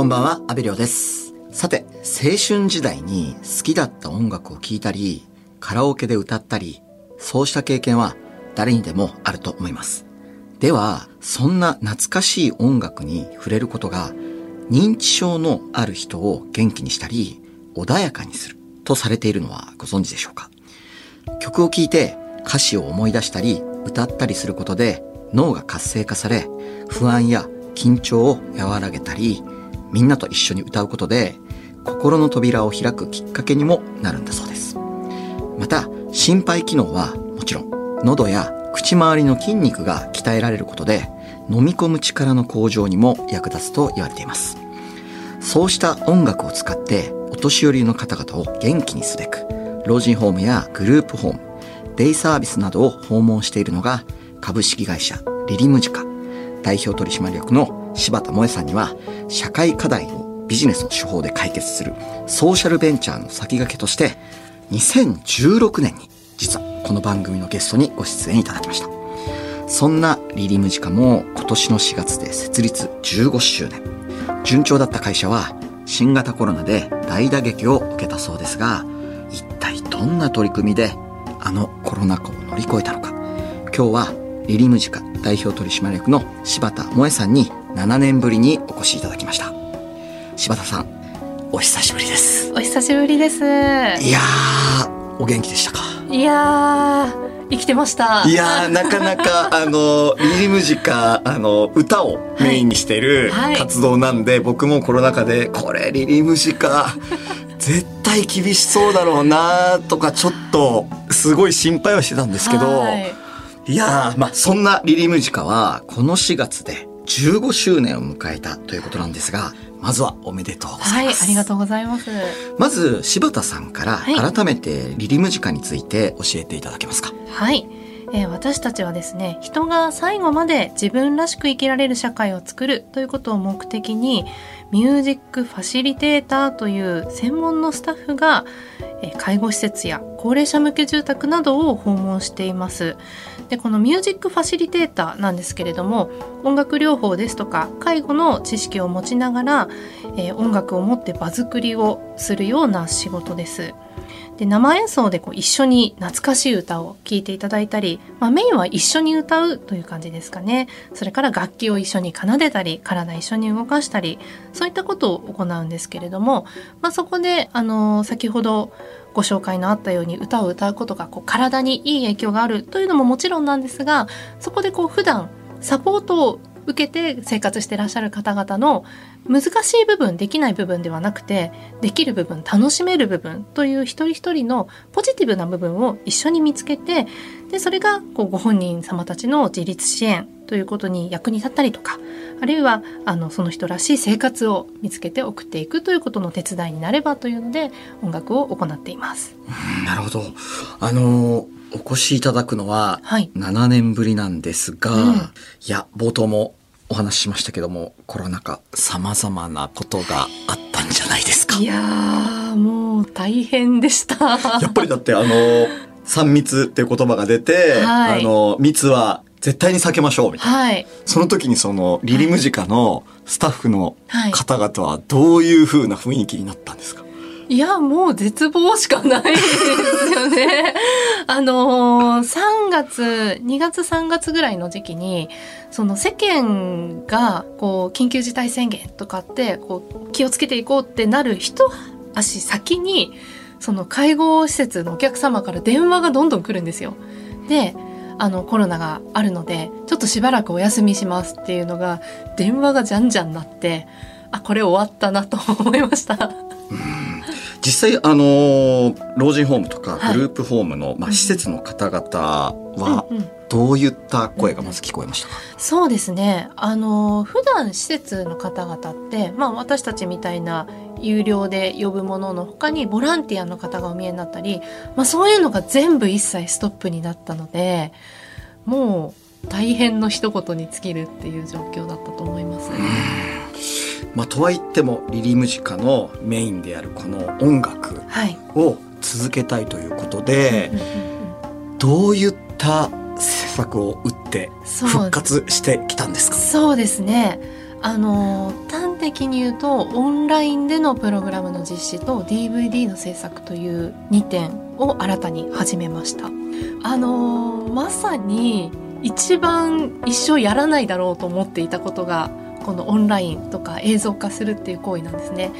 こんばんは、阿部亮です。さて、青春時代に好きだった音楽を聴いたり、カラオケで歌ったり、そうした経験は誰にでもあると思います。では、そんな懐かしい音楽に触れることが、認知症のある人を元気にしたり、穏やかにするとされているのはご存知でしょうか？曲を聴いて歌詞を思い出したり、歌ったりすることで脳が活性化され、不安や緊張を和らげたり、みんなと一緒に歌うことで心の扉を開くきっかけにもなるんだそうです。また、心肺機能はもちろん、喉や口周りの筋肉が鍛えられることで、飲み込む力の向上にも役立つと言われています。そうした音楽を使って、お年寄りの方々を元気にすべく、老人ホームやグループホーム、デイサービスなどを訪問しているのが、株式会社リリムジカ代表取締役の柴田萌さんには、社会課題をビジネスの手法で解決するソーシャルベンチャーの先駆けとして、2016年に実はこの番組のゲストにご出演いただきました。そんなリリムジカも今年の4月で設立15周年。順調だった会社は新型コロナで大打撃を受けたそうですが、一体どんな取り組みであのコロナ禍を乗り越えたのか。今日はリリムジカ代表取締役の柴田萌さんに7年ぶりにお越しいただきました。柴田さん、お久しぶりです。お久しぶりです。いやー、お元気でしたか？いやー、生きてました。いやー、なかなか、あの、リリムジカ、あの、歌をメインにしているはい活動なんで、僕もコロナ禍で、これ、リリムジカ、絶対厳しそうだろうなとか、ちょっと、すごい心配はしてたんですけど、はいいやー、まあ、そんなリリムジカは、この4月で15周年を迎えたということなんですが、まずはおめでとうござはいいま、す。ありがとうございます。まず、柴田さんからはい改めてリリムジカについて教えていただけますか？はい。えー私たちはですね、人が最後まで自分らしく生きられる社会を作るということを目的に、ミュージックファシリテーターという専門のスタッフが、えー介護施設や高齢者向け住宅などを訪問しています。で、このミュージックファシリテーターなんですけれども、音楽療法ですとか介護の知識を持ちながら、えー音楽を持って場作りをするような仕事です。で生演奏でこう一緒に懐かしい歌を聴いていただいたり、まあ、メインは一緒に歌うという感じですかね。それから楽器を一緒に奏でたり体一緒に動かしたりそういったことを行うんですけれども、まあ、そこで、あの先ほどご紹介のあったように歌を歌うことがこう体にいい影響があるというのももちろんなんですがそこでこう普段サポートを受けて生活してらっしゃる方々の難しい部分できない部分ではなくてできる部分楽しめる部分という一人一人のポジティブな部分を一緒に見つけてでそれがこうご本人様たちの自立支援ということに役に立ったりとかあるいはあのその人らしい生活を見つけて送っていくということの手伝いになればというので音楽を行っています。なるほど。あの、お越しいただくのははい。7年ぶりなんですが、うん。いや、冒頭もお話ししましたけども、コロナ禍様々なことがあったんじゃないですか。いやーもう大変でした。やっぱりだってあの、3密っていう言葉が出て、はい。あの、密は絶対に避けましょうみたいな。はい。その時にそのリリムジカのスタッフのはい。方々はどういう風な雰囲気になったんですか、いいや、もう絶望しかないですよね。あの、3月、2月3月ぐらいの時期に、その世間が、こう、緊急事態宣言とかって、こう、気をつけていこうってなる一足先に、その介護施設のお客様から電話がどんどん来るんですよ。で、あの、コロナがあるので、ちょっとしばらくお休みしますっていうのが、電話がじゃんじゃんなって、あ、これ終わったなと思いました。実際あの老人ホームとかはいグループホームの、まあ、うん施設の方々はうんうんどういった声がまず聞こえましたか、そうですね。あの、普段施設の方々って、まあ私たちみたいな有料で呼ぶものの他にボランティアの方がお見えになったり、まあそういうのが全部一切ストップになったので、もう大変の一言に尽きるっていう状況だったと思います。まあ、とはいってもリリムジカのメインであるこの音楽はい。を続けたいということでうんうんうんどういった施策を打ってそう復活してきたんですか？そうですね。あの短的に言うとオンラインでのプログラムの実施と DVD の制作という2点を新たに始めましたあのー、まさに一番一生やらないだろうと思っていたことがこのオンラインとか映像化するっていう行為なんですね。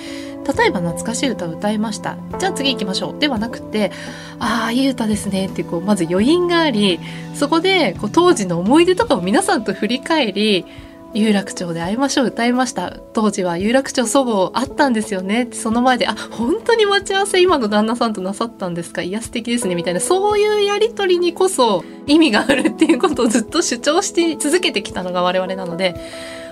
例えば懐かしい歌を歌いました。じゃあ次行きましょう。ではなくてああいい歌ですねってこうまず余韻がありそこでこう当時の思い出とかを皆さんと振り返り有楽町で会いましょう歌いました。当時は有楽町そごうあったんですよね。その前であ本当に待ち合わせ今の旦那さんとなさったんですか？いや素敵ですね。みたいなそういうやり取りにこそ意味があるっていうことをずっと主張して続けてきたのが我々なので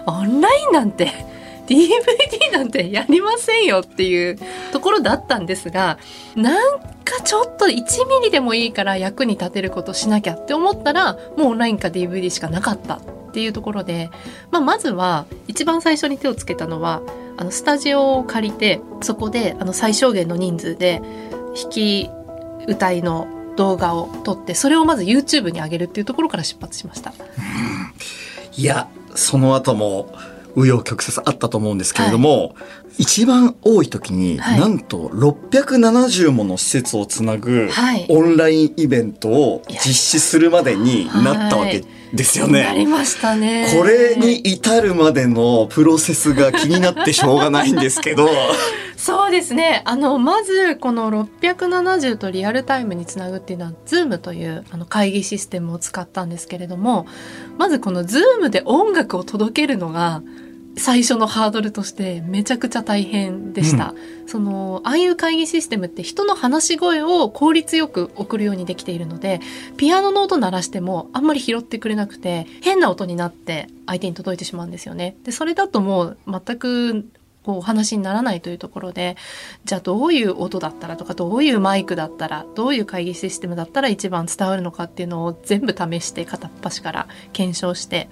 オンラインなんて DVD なんてやりませんよっていうところだったんですがなんかちょっと1ミリでもいいから役に立てることしなきゃって思ったらもうオンラインか DVD しかなかったっていうところで、まあ、まずは一番最初に手をつけたのはあのスタジオを借りてそこであの最小限の人数で弾き歌いの動画を撮ってそれをまず YouTube に上げるっていうところから出発しました。いやその後も紆余曲折あったと思うんですけれども、はい、一番多い時に、はい、なんと670もの施設をつなぐオンラインイベントを実施するまでになったわけですよね。なりましたね。これに至るまでのプロセスが気になってしょうがないんですけど。そうですね。あの、まず、この670とリアルタイムにつなぐっていうのは、Zoom というあの会議システムを使ったんですけれども、まずこの Zoom で音楽を届けるのが、最初のハードルとしてめちゃくちゃ大変でした。うん、その、ああいう会議システムって人の話し声を効率よく送るようにできているので、ピアノの音鳴らしてもあんまり拾ってくれなくて、変な音になって相手に届いてしまうんですよね。で、それだともう全くお話にならないというところでじゃあどういう音だったらとかどういうマイクだったらどういう会議システムだったら一番伝わるのかっていうのを全部試して片っ端から検証して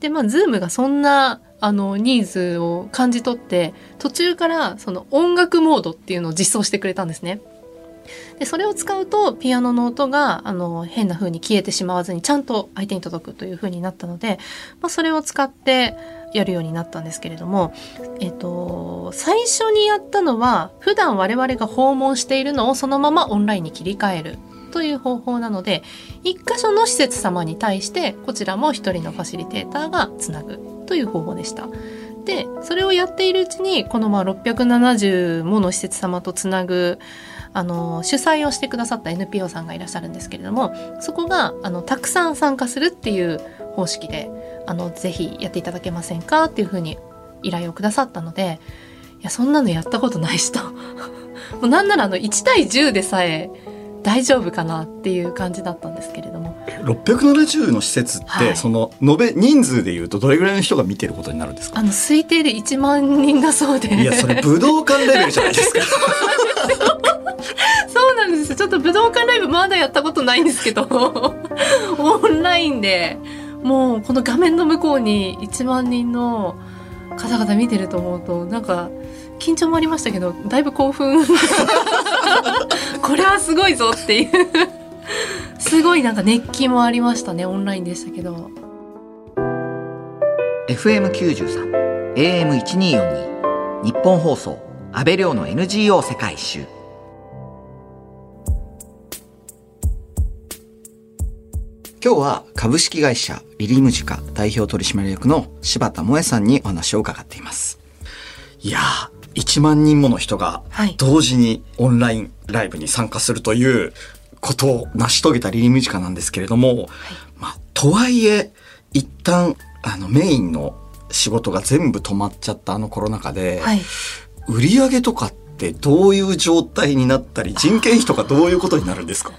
でまあ Zoom がそんなあのニーズを感じ取って途中からその音楽モードっていうのを実装してくれたんですね。でそれを使うとピアノの音があの変な風に消えてしまわずにちゃんと相手に届くという風になったので、まあ、それを使ってやるようになったんですけれども、えっと、最初にやったのは普段我々が訪問しているのをそのままオンラインに切り替えるという方法なので一箇所の施設様に対してこちらも一人のファシリテーターがつなぐという方法でした。でそれをやっているうちにこのまあ670もの施設様とつなぐあの主催をしてくださった NPO さんがいらっしゃるんですけれどもそこがあのたくさん参加するっていう方式であのぜひやっていただけませんかっていうふうに依頼をくださったのでいやそんなのやったことないしと。もうなんならあの1対10でさえ大丈夫かなっていう感じだったんですけれども。670の施設って、はい、その延べ人数でいうとどれぐらいの人が見てることになるんですか？あの推定で1万人だそうで。いやそれ武道館レベルじゃないですか。そうなんですちょっと武道館ライブまだやったことないんですけど。オンラインでもうこの画面の向こうに1万人の方々見てると思うとなんか緊張もありましたけどだいぶ興奮。これはすごいぞっていう。すごいなんか熱気もありましたねオンラインでしたけど。FM93 AM1242 日本放送安倍亮の NGO 世界一周。今日は株式会社リリムジカ代表取締役の柴田萌さんにお話を伺っています。いやー、1万人もの人が同時にオンラインライブに参加するということを成し遂げたリリムジカなんですけれども、はい、まあ、とはいえ一旦あのメインの仕事が全部止まっちゃったあのコロナ禍で、はい、売り上げとかってどういう状態になったり人件費とかどういうことになるんですか？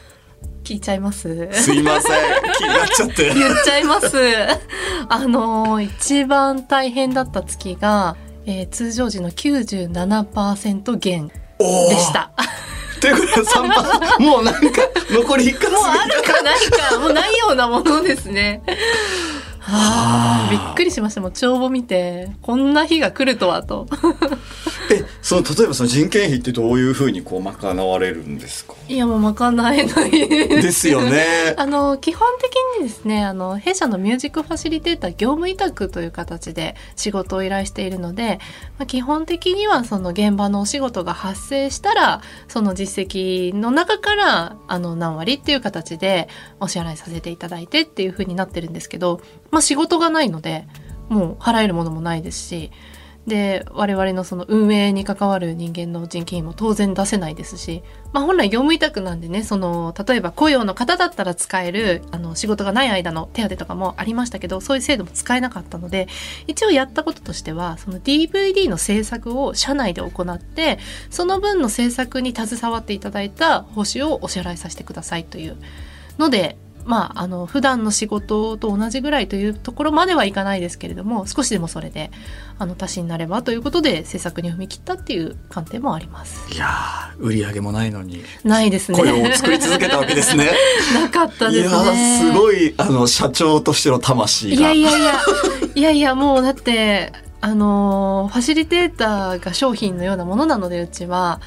聞いちゃいます？すいません。気になっちゃって。言っちゃいます。あの一番大変だった月がえー、通常時の97%減でした。ということで3% もうなんか残り1かもうあるかないか。もうないようなものですね。はあ、びっくりしました。もう帳簿見てこんな日が来るとはと。えその例えばその人件費ってどういうふうにこう賄われるんですか？いやもう賄えないですよね。あの基本的にですねあの弊社のミュージックファシリテーター業務委託という形で仕事を依頼しているので、まあ、基本的にはその現場のお仕事が発生したらその実績の中からあの何割っていう形でお支払いさせていただいてっていうふうになってるんですけど、まあ、仕事がないのでもう払えるものもないですしで我々のその運営に関わる人間の人件費も当然出せないですし、まあ、本来業務委託なんでねその例えば雇用の方だったら使えるあの仕事がない間の手当とかもありましたけどそういう制度も使えなかったので一応やったこととしてはその DVD の制作を社内で行ってその分の制作に携わっていただいた報酬をお支払いさせてくださいというのでまあ、あの普段の仕事と同じぐらいというところまではいかないですけれども少しでもそれであの足しになればということで制作に踏み切ったっていう観点もあります。いや売り上げもないのにないですね。これを作り続けたわけですね。なかったですね。すごいあの社長としての魂いやいやいや いやいやもうだってあのファシリテーターが商品のようなものなのでうちは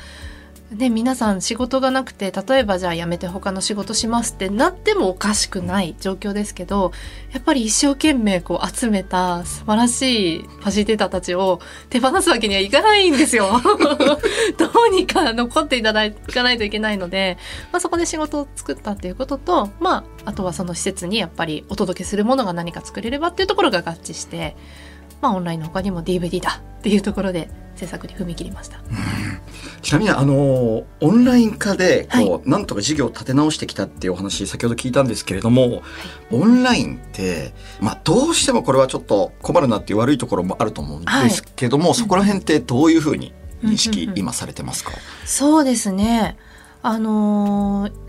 で皆さん仕事がなくて例えばじゃあ辞めて他の仕事しますってなってもおかしくない状況ですけどやっぱり一生懸命こう集めた素晴らしいファシリテーターたちを手放すわけにはいかないんですよ。どうにか残っていただかないといけないので、まあ、そこで仕事を作ったっていうことと、まあ、あとはその施設にやっぱりお届けするものが何か作れればっていうところが合致して、まあ、オンラインの他にも DVD だっていうところで制作に踏み切りました。ちなみにあのオンライン化でこう、はい、なんとか事業を立て直してきたっていうお話先ほど聞いたんですけれども、はい、オンラインってまあどうしてもこれはちょっと困るなっていう悪いところもあると思うんですけども、はい、そこら辺ってどういうふうに認識今されてますか、そうですね。あのー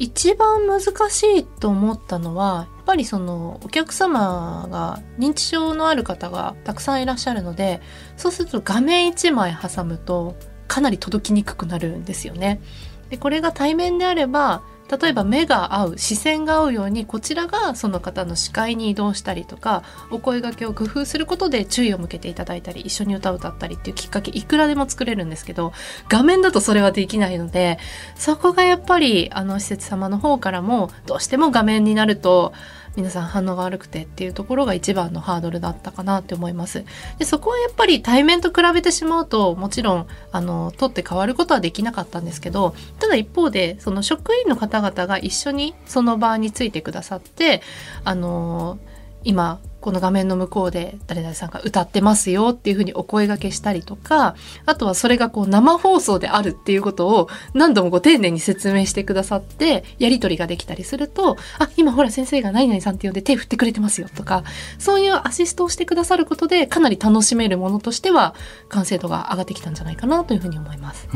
一番難しいと思ったのはやっぱりそのお客様が認知症のある方がたくさんいらっしゃるのでそうすると画面1枚挟むとかなり届きにくくなるんですよね。でこれが対面であれば例えば目が合う視線が合うようにこちらがその方の視界に移動したりとかお声がけを工夫することで注意を向けていただいたり一緒に歌を歌ったりっていうきっかけいくらでも作れるんですけど画面だとそれはできないのでそこがやっぱりあの施設様の方からもどうしても画面になると皆さん反応が悪くてっていうところが一番のハードルだったかなって思います。でそこはやっぱり対面と比べてしまうともちろんあの取って変わることはできなかったんですけどただ一方でその職員の方々が一緒にその場についてくださってあの今この画面の向こうで誰々さんが歌ってますよっていうふうにお声がけしたりとかあとはそれがこう生放送であるっていうことを何度もご丁寧に説明してくださってやり取りができたりするとあ今ほら先生が何々さんって呼んで手振ってくれてますよとかそういうアシストをしてくださることでかなり楽しめるものとしては完成度が上がってきたんじゃないかなというふうに思います。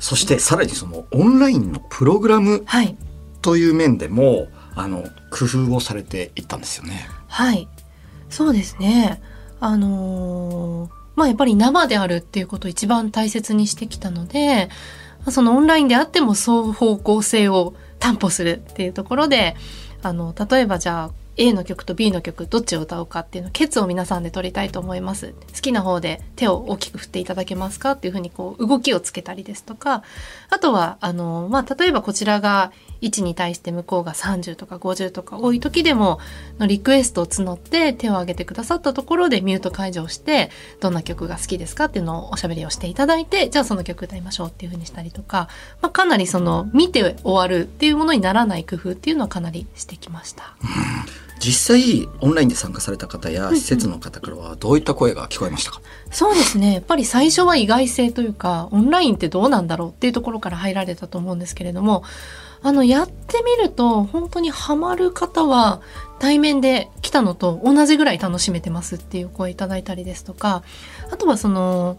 そしてさらにそのオンラインのプログラムという面でも、はいあの工夫をされていったんですよね。はい。そうですね。あのー、まあやっぱり生であるっていうことを一番大切にしてきたのでそのオンラインであっても双方向性を担保するっていうところであの例えばじゃあ A の曲と B の曲どっちを歌うかっていうのケツを皆さんで取りたいと思います好きな方で手を大きく振っていただけますかっていうふうにこう動きをつけたりですとかあとはあのまあ例えばこちらが1に対して向こうが30とか50とか多い時でものリクエストを募って手を挙げてくださったところでミュート解除をしてどんな曲が好きですかっていうのをおしゃべりをしていただいてじゃあその曲歌いましょうっていうふうにしたりとか、まあ、かなりその見て終わるっていうものにならない工夫っていうのはかなりしてきました。実際オンラインで参加された方や施設の方からはどういった声が聞こえましたか、そうですね。やっぱり最初は意外性というかオンラインってどうなんだろうっていうところから入られたと思うんですけれどもあの、やってみると、本当にハマる方は、対面で来たのと同じぐらい楽しめてますっていう声いただいたりですとか、あとはその、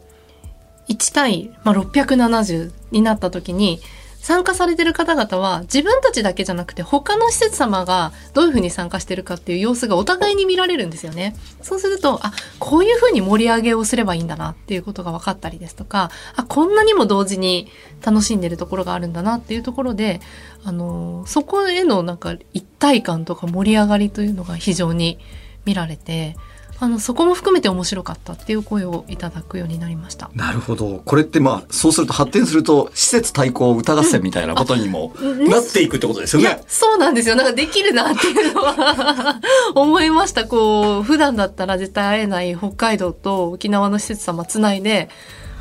1対、まあ、670になった時に、参加されてる方々は自分たちだけじゃなくて他の施設様がどういうふうに参加してるかっていう様子がお互いに見られるんですよね。そうすると、あ、こういうふうに盛り上げをすればいいんだなっていうことが分かったりですとか、あ、こんなにも同時に楽しんでるところがあるんだなっていうところで、あの、そこへのなんか一体感とか盛り上がりというのが非常に見られて、あのそこも含めて面白かったっていう声をいただくようになりました。なるほど。これってまあ、そうすると発展すると、施設対抗歌合戦みたいなことにもう んなっていくってことですよいやね。、そうなんですよ。なんかできるなっていうのは 思いました。こう、普段だったら絶対会えない北海道と沖縄の施設様つないで、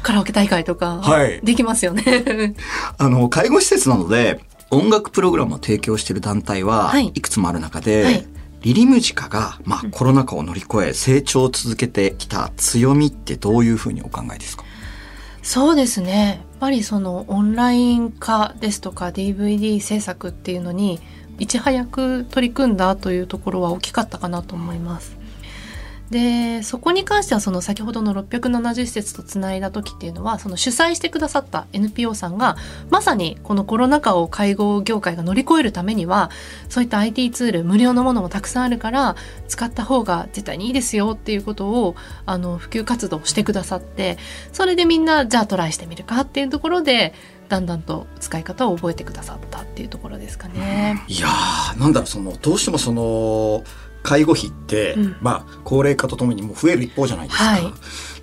カラオケ大会とかはい、できますよね。あの、介護施設なので、音楽プログラムを提供している団体ははいいくつもある中で、はいリリムジカが、まあ、コロナ禍を乗り越え成長を続けてきた強みってどういうふうにお考えですか？そうですね。やっぱりそのオンライン化ですとか DVD 制作っていうのにいち早く取り組んだというところは大きかったかなと思います。でそこに関してはその先ほどの670施設とつないだ時っていうのはその主催してくださった NPO さんがまさにこのコロナ禍を介護業界が乗り越えるためにはそういった IT ツール無料のものもたくさんあるから使った方が絶対にいいですよっていうことをあの普及活動してくださってそれでみんなじゃあトライしてみるかっていうところでだんだんと使い方を覚えてくださったっていうところですかね。いやーなんだろうそのどうしてもその介護費って、うん。まあ高齢化とともにもう増える一方じゃないですか、はい。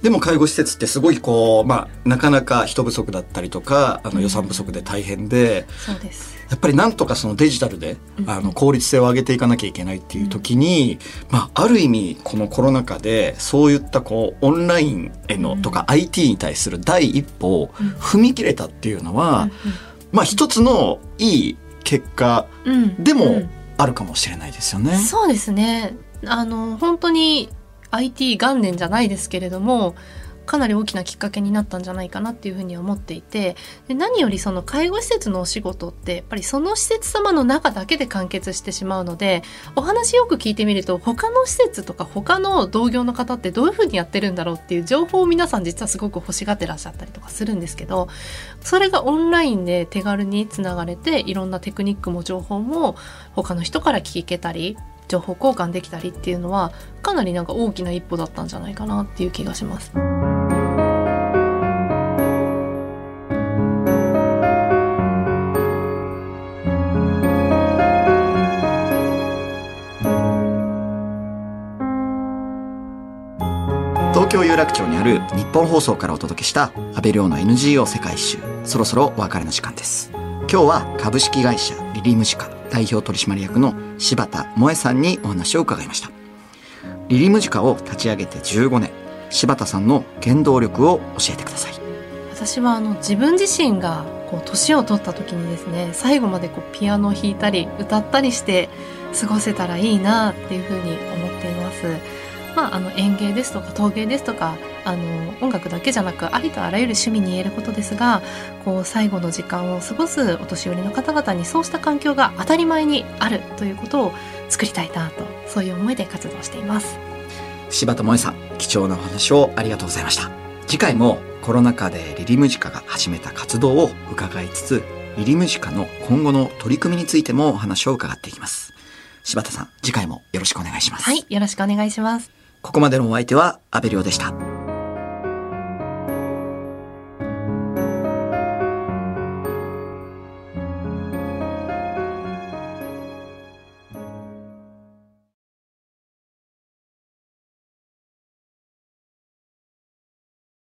でも介護施設ってすごいこうまあなかなか人不足だったりとかあうん。の予算不足で大変で、そうです。やっぱりなんとかそのデジタルで、うん。あの効率性を上げていかなきゃいけないっていう時に、まあある意味このコロナ禍でそういったこうオンラインへのとか IT に対する第一歩をうん。踏み切れたっていうのは、まあ一つのいい結果うんうん。でもうんあるかもしれないですよね。そうですね。あの、本当に IT 元年じゃないですけれども、かなり大きなきっかけになったんじゃないかなっていうふうに思っていてで何よりその介護施設のお仕事ってやっぱりその施設様の中だけで完結してしまうのでお話よく聞いてみると他の施設とか他の同業の方ってどういうふうにやってるんだろうっていう情報を皆さん実はすごく欲しがってらっしゃったりとかするんですけどそれがオンラインで手軽につながれていろんなテクニックも情報も他の人から聞けたり情報交換できたりっていうのはかなりなんか大きな一歩だったんじゃないかなっていう気がします。東京有楽町にある日本放送からお届けした安倍亮の NGO 世界一周。そろそろお別れの時間です。今日は株式会社リリムジカ代表取締役の柴田萌さんにお話を伺いましたリリムジカを立ち上げて15年柴田さんの原動力を教えてください私はあの自分自身がこう年を取った時にですね最後までこうピアノを弾いたり歌ったりして過ごせたらいいなっていうふうに思っています。まあ、あの園芸ですとか陶芸ですとかあの音楽だけじゃなくありとあらゆる趣味に言えることですがこう最後の時間を過ごすお年寄りの方々にそうした環境が当たり前にあるということを作りたいなとそういう思いで活動しています。柴田萌さん貴重なお話をありがとうございました次回もコロナ禍でリリムジカが始めた活動を伺いつつリリムジカの今後の取り組みについてもお話を伺っていきます柴田さん次回もよろしくお願いします、はい、よろしくお願いします。ここまでのお相手は安倍亮でした